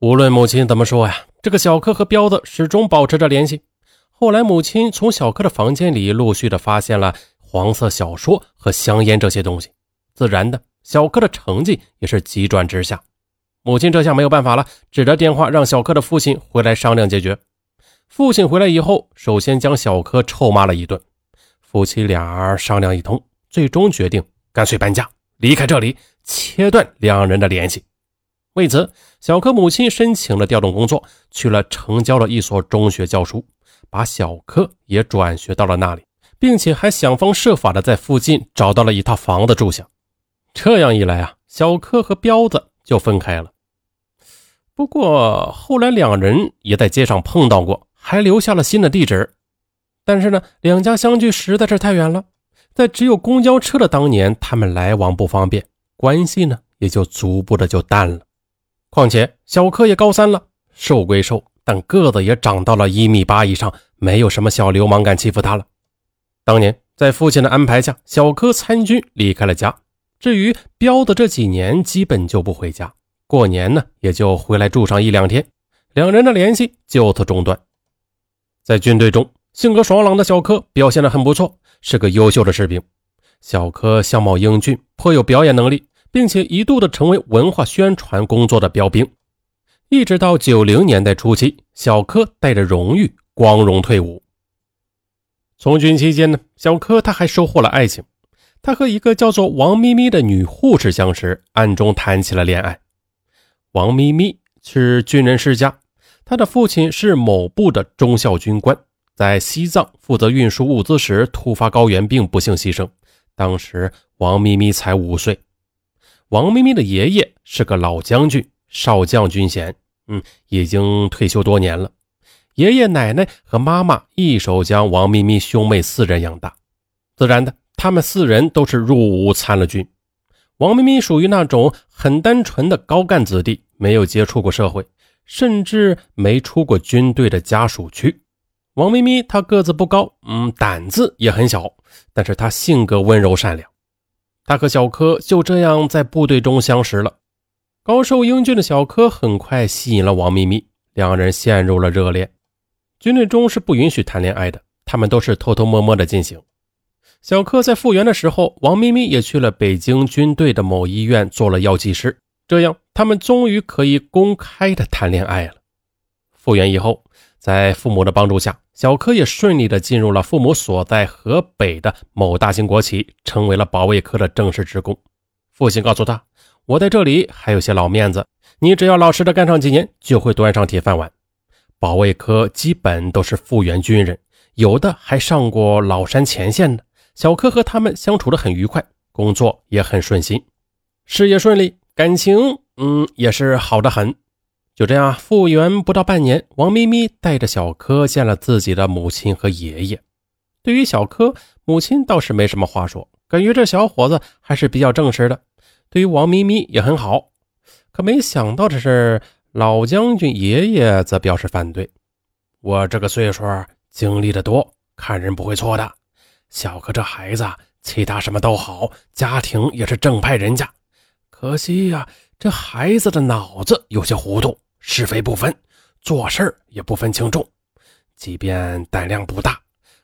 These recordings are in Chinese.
无论母亲怎么说呀，这个小柯和彪子始终保持着联系。后来，母亲从小柯的房间里陆续的发现了黄色小说和香烟这些东西，自然的，小柯的成绩也是急转直下。母亲这下没有办法了，指着电话让小柯的父亲回来商量解决。父亲回来以后，首先将小柯臭骂了一顿。夫妻俩商量一通，最终决定干脆搬家，离开这里，切断两人的联系。为此，小柯母亲申请了调动工作，去了城郊的一所中学教书，把小柯也转学到了那里，并且还想方设法的在附近找到了一套房子住下。这样一来啊，小柯和彪子就分开了。不过后来两人也在街上碰到过，还留下了新的地址。但是呢，两家相距实在是太远了，在只有公交车的当年，他们来往不方便，关系呢也就逐步的就淡了。况且小柯也高三了，瘦归瘦，但个子也长到了一米八以上，没有什么小流氓敢欺负他了。当年在父亲的安排下，小柯参军离开了家。至于彪子这几年基本就不回家，过年呢也就回来住上一两天，两人的联系就此中断。在军队中，性格爽朗的小柯表现得很不错，是个优秀的士兵。小柯相貌英俊，颇有表演能力。并且一度的成为文化宣传工作的标兵，一直到九零年代初期，小柯带着荣誉光荣退伍。从军期间呢，小柯他还收获了爱情，他和一个叫做王咪咪的女护士相识，暗中谈起了恋爱。王咪咪是军人世家，他的父亲是某部的中校军官，在西藏负责运输物资时突发高原病，不幸牺牲。当时王咪咪才五岁。王咪咪的爷爷是个老将军，少将军衔，嗯，已经退休多年了。爷爷奶奶和妈妈一手将王咪咪兄妹四人养大，自然的，他们四人都是入伍参了军。王咪咪属于那种很单纯的高干子弟，没有接触过社会，甚至没出过军队的家属区。王咪咪她个子不高，嗯，胆子也很小，但是她性格温柔善良。他和小柯就这样在部队中相识了。高瘦英俊的小柯很快吸引了王咪咪，两人陷入了热恋。军队中是不允许谈恋爱的，他们都是偷偷摸摸的进行。小柯在复员的时候，王咪咪也去了北京军队的某医院做了药剂师，这样他们终于可以公开的谈恋爱了。复员以后。在父母的帮助下，小柯也顺利的进入了父母所在河北的某大型国企，成为了保卫科的正式职工。父亲告诉他：“我在这里还有些老面子，你只要老实的干上几年，就会端上铁饭碗。”保卫科基本都是复员军人，有的还上过老山前线呢。小柯和他们相处的很愉快，工作也很顺心，事业顺利，感情嗯也是好的很。就这样，复员不到半年，王咪咪带着小柯见了自己的母亲和爷爷。对于小柯，母亲倒是没什么话说，感觉这小伙子还是比较正直的。对于王咪咪也很好。可没想到的是，老将军爷爷则表示反对。我这个岁数，经历的多，看人不会错的。小柯这孩子，其他什么都好，家庭也是正派人家。可惜呀，这孩子的脑子有些糊涂。是非不分，做事也不分轻重。即便胆量不大，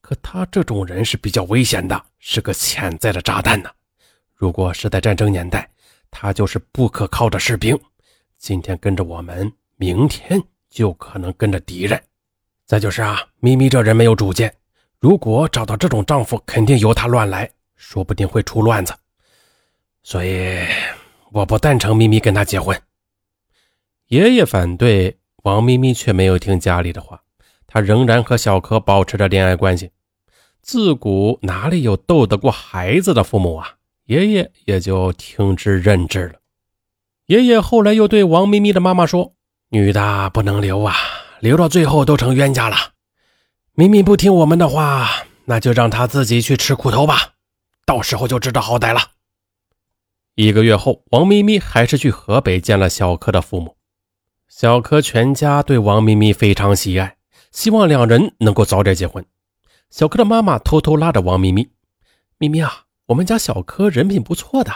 可他这种人是比较危险的，是个潜在的炸弹呢。如果是在战争年代，他就是不可靠的士兵。今天跟着我们，明天就可能跟着敌人。再就是啊，咪咪这人没有主见，如果找到这种丈夫，肯定由他乱来，说不定会出乱子。所以，我不赞成咪咪跟他结婚。爷爷反对，王咪咪却没有听家里的话，她仍然和小柯保持着恋爱关系。自古哪里有斗得过孩子的父母啊？爷爷也就听之任之了。爷爷后来又对王咪咪的妈妈说：“女的不能留啊，留到最后都成冤家了。咪咪不听我们的话，那就让她自己去吃苦头吧，到时候就知道好歹了。”一个月后，王咪咪还是去河北见了小柯的父母。小柯全家对王咪咪非常喜爱，希望两人能够早点结婚。小柯的妈妈偷偷拉着王咪咪：“咪咪啊，我们家小柯人品不错的，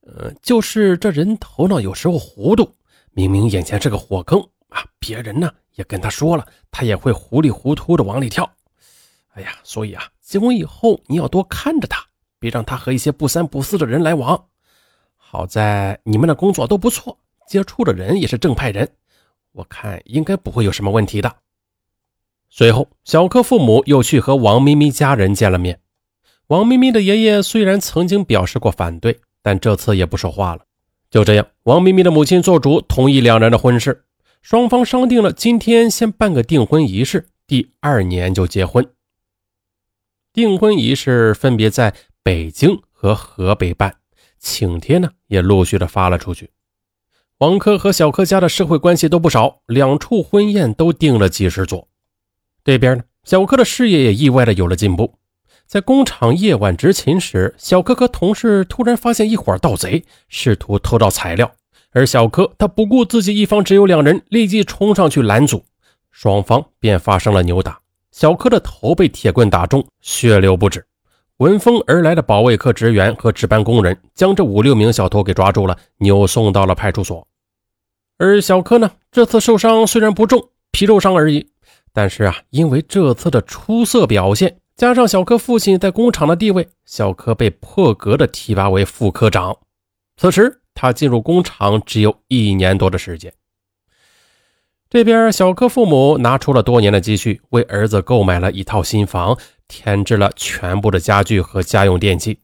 呃，就是这人头脑有时候糊涂。明明眼前是个火坑啊，别人呢也跟他说了，他也会糊里糊涂的往里跳。哎呀，所以啊，结婚以后你要多看着他，别让他和一些不三不四的人来往。好在你们的工作都不错，接触的人也是正派人，我看应该不会有什么问题的。随后，小柯父母又去和王咪咪家人见了面。王咪咪的爷爷虽然曾经表示过反对，但这次也不说话了。就这样，王咪咪的母亲做主，同意两人的婚事。双方商定了，今天先办个订婚仪式，第二年就结婚。订婚仪式分别在北京和河北办。请帖呢也陆续的发了出去。王珂和小柯家的社会关系都不少，两处婚宴都订了几十桌。这边呢，小柯的事业也意外的有了进步。在工厂夜晚执勤时，小柯和同事突然发现一伙盗贼试图偷盗材料，而小柯他不顾自己一方只有两人，立即冲上去拦阻，双方便发生了扭打。小柯的头被铁棍打中，血流不止。闻风而来的保卫科职员和值班工人将这五六名小偷给抓住了，扭送到了派出所。而小柯呢，这次受伤虽然不重，皮肉伤而已，但是啊，因为这次的出色表现，加上小柯父亲在工厂的地位，小柯被破格的提拔为副科长。此时他进入工厂只有一年多的时间。这边小柯父母拿出了多年的积蓄，为儿子购买了一套新房。添置了全部的家具和家用电器，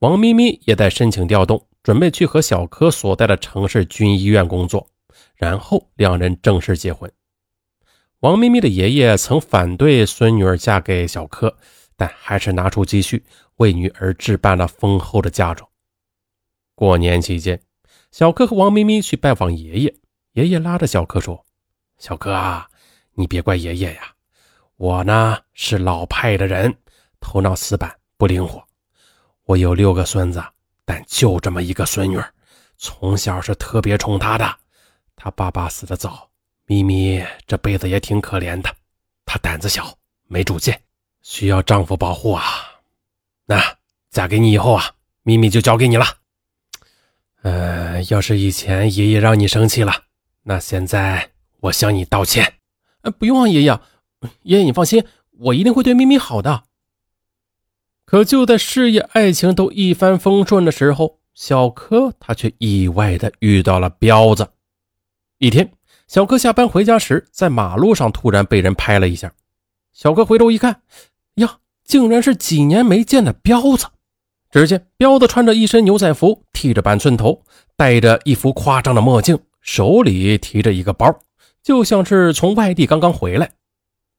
王咪咪也在申请调动，准备去和小柯所在的城市军医院工作，然后两人正式结婚。王咪咪的爷爷曾反对孙女儿嫁给小柯，但还是拿出积蓄为女儿置办了丰厚的嫁妆。过年期间，小柯和王咪咪去拜访爷爷，爷爷拉着小柯说：“小柯啊，你别怪爷爷呀。”我呢是老派的人，头脑死板不灵活。我有六个孙子，但就这么一个孙女，从小是特别宠她的。她爸爸死的早，咪咪这辈子也挺可怜的。她胆子小，没主见，需要丈夫保护啊。那嫁给你以后啊，咪咪就交给你了。呃，要是以前爷爷让你生气了，那现在我向你道歉。呃，不用啊，爷爷。爷爷，你放心，我一定会对咪咪好的。可就在事业、爱情都一帆风顺的时候，小柯他却意外的遇到了彪子。一天，小柯下班回家时，在马路上突然被人拍了一下。小柯回头一看，呀，竟然是几年没见的彪子。只见彪子穿着一身牛仔服，剃着板寸头，戴着一副夸张的墨镜，手里提着一个包，就像是从外地刚刚回来。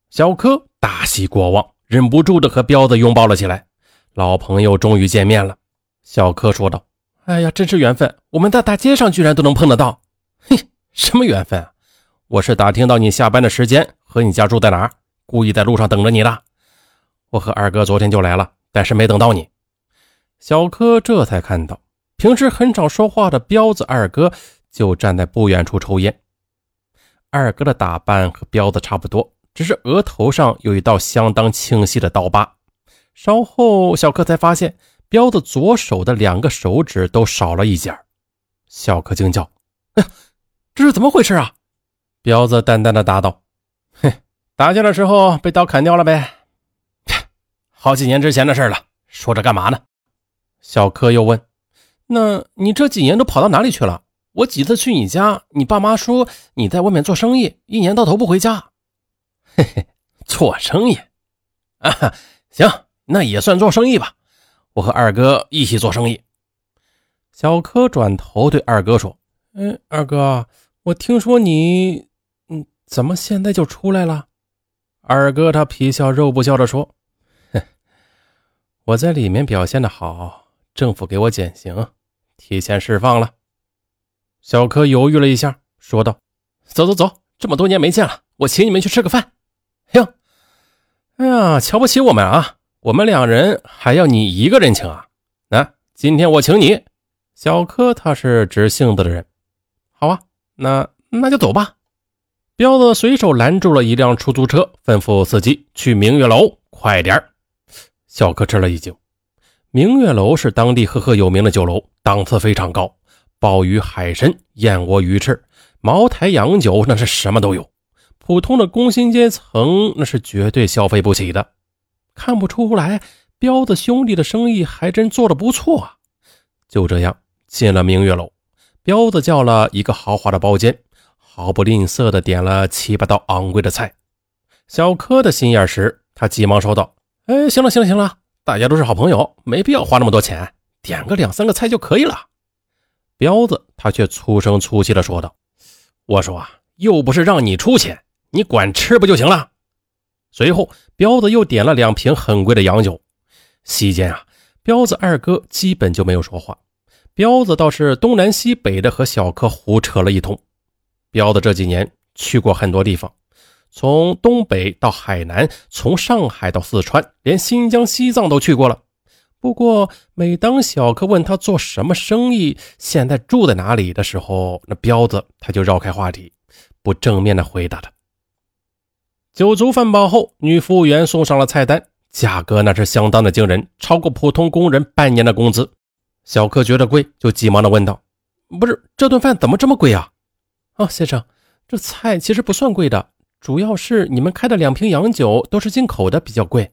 小柯大喜过望，忍不住的和彪子拥抱了起来。老朋友终于见面了。小柯说道：“哎呀，真是缘分！我们在大街上居然都能碰得到。嘿，什么缘分啊？我是打听到你下班的时间和你家住在哪儿，故意在路上等着你的。我和二哥昨天就来了，但是没等到你。”小柯这才看到，平时很少说话的彪子二哥就站在不远处抽烟。二哥的打扮和彪子差不多。只是额头上有一道相当清晰的刀疤。稍后，小柯才发现彪子左手的两个手指都少了一截。小柯惊叫：“哎呀，这是怎么回事啊？”彪子淡淡的答道：“哼，打架的时候被刀砍掉了呗。好几年之前的事了，说着干嘛呢？”小柯又问：“那你这几年都跑到哪里去了？我几次去你家，你爸妈说你在外面做生意，一年到头不回家。”嘿嘿，做生意啊，行，那也算做生意吧。我和二哥一起做生意。小柯转头对二哥说：“嗯，二哥，我听说你，嗯，怎么现在就出来了？”二哥他皮笑肉不笑的说：“哼，我在里面表现的好，政府给我减刑，提前释放了。”小柯犹豫了一下，说道：“走走走，这么多年没见了，我请你们去吃个饭。”哟，哎呀，瞧不起我们啊！我们两人还要你一个人请啊？那今天我请你。小柯他是直性子的人，好啊，那那就走吧。彪子随手拦住了一辆出租车，吩咐司机去明月楼，快点小柯吃了一惊，明月楼是当地赫赫有名的酒楼，档次非常高，鲍鱼、海参、燕窝、鱼翅，茅台、洋酒那是什么都有，普通的工薪阶层那是绝对消费不起的。看不出来，彪子兄弟的生意还真做得不错啊！就这样进了明月楼，彪子叫了一个豪华的包间，毫不吝啬的点了七八道昂贵的菜。小柯的心眼实，他急忙说道：“哎，行了行了行了，大家都是好朋友，没必要花那么多钱，点个两三个菜就可以了。”彪子他却粗声粗气的说道：“我说啊，又不是让你出钱，你管吃不就行了？”随后，彪子又点了两瓶很贵的洋酒。席间啊，彪子二哥基本就没有说话。彪子倒是东南西北的和小柯胡扯了一通。彪子这几年去过很多地方，从东北到海南，从上海到四川，连新疆、西藏都去过了。不过，每当小柯问他做什么生意、现在住在哪里的时候，那彪子他就绕开话题，不正面的回答他。酒足饭饱后，女服务员送上了菜单，价格那是相当的惊人，超过普通工人半年的工资。小柯觉得贵，就急忙的问道：“不是这顿饭怎么这么贵啊？”“啊，先生，这菜其实不算贵的，主要是你们开的两瓶洋酒都是进口的，比较贵。”“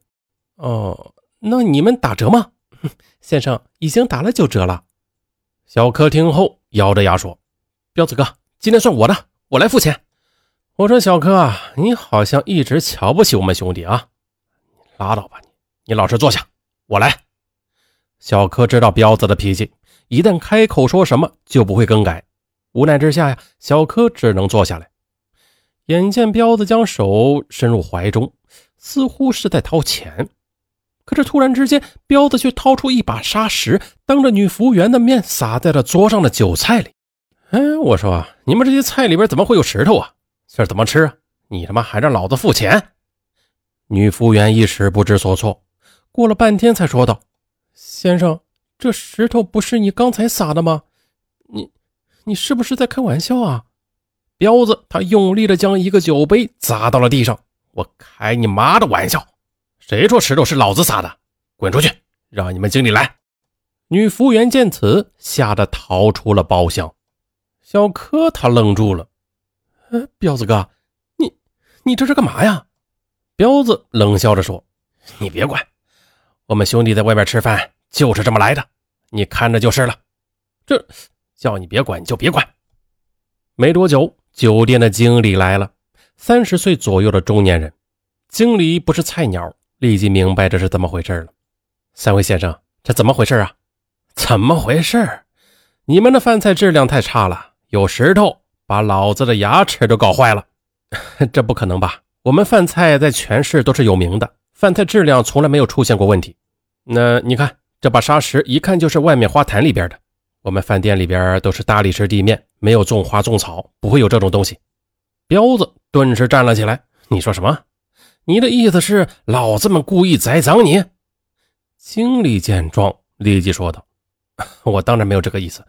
哦，那你们打折吗？”“ 先生，已经打了九折了。”小柯听后咬着牙说：“彪子哥，今天算我的，我来付钱。”我说：“小柯啊，你好像一直瞧不起我们兄弟啊！拉倒吧你，你老实坐下，我来。”小柯知道彪子的脾气，一旦开口说什么就不会更改。无奈之下呀，小柯只能坐下来。眼见彪子将手伸入怀中，似乎是在掏钱，可是突然之间，彪子却掏出一把砂石，当着女服务员的面撒在了桌上的酒菜里。哎，我说，你们这些菜里边怎么会有石头啊？这怎么吃啊？你他妈还让老子付钱！女服务员一时不知所措，过了半天才说道：“先生，这石头不是你刚才撒的吗？你，你是不是在开玩笑啊？”彪子他用力的将一个酒杯砸到了地上。我开你妈的玩笑！谁说石头是老子撒的？滚出去！让你们经理来！女服务员见此，吓得逃出了包厢。小柯他愣住了。彪子哥，你你这是干嘛呀？彪子冷笑着说：“你别管，我们兄弟在外面吃饭就是这么来的，你看着就是了。这叫你别管你就别管。”没多久，酒店的经理来了，三十岁左右的中年人。经理不是菜鸟，立即明白这是怎么回事了。三位先生，这怎么回事啊？怎么回事？你们的饭菜质量太差了，有石头。把老子的牙齿都搞坏了，这不可能吧？我们饭菜在全市都是有名的，饭菜质量从来没有出现过问题。那你看这把砂石，一看就是外面花坛里边的。我们饭店里边都是大理石地面，没有种花种草，不会有这种东西。彪子顿时站了起来：“你说什么？你的意思是老子们故意栽赃你？”经理见状立即说道：“ 我当然没有这个意思。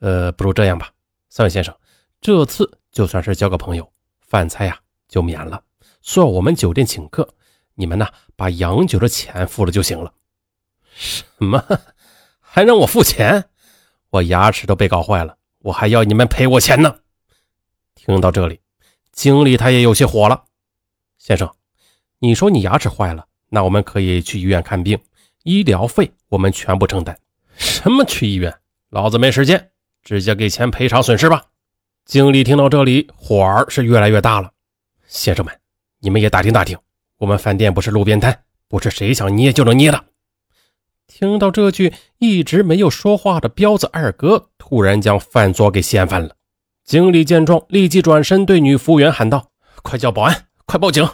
呃，不如这样吧，三位先生。”这次就算是交个朋友，饭菜呀就免了，算我们酒店请客。你们呢，把洋酒的钱付了就行了。什么？还让我付钱？我牙齿都被搞坏了，我还要你们赔我钱呢！听到这里，经理他也有些火了。先生，你说你牙齿坏了，那我们可以去医院看病，医疗费我们全部承担。什么去医院？老子没时间，直接给钱赔偿损失吧。经理听到这里，火儿是越来越大了。先生们，你们也打听打听，我们饭店不是路边摊，不是谁想捏就能捏的。听到这句，一直没有说话的彪子二哥突然将饭桌给掀翻了。经理见状，立即转身对女服务员喊道：“快叫保安，快报警！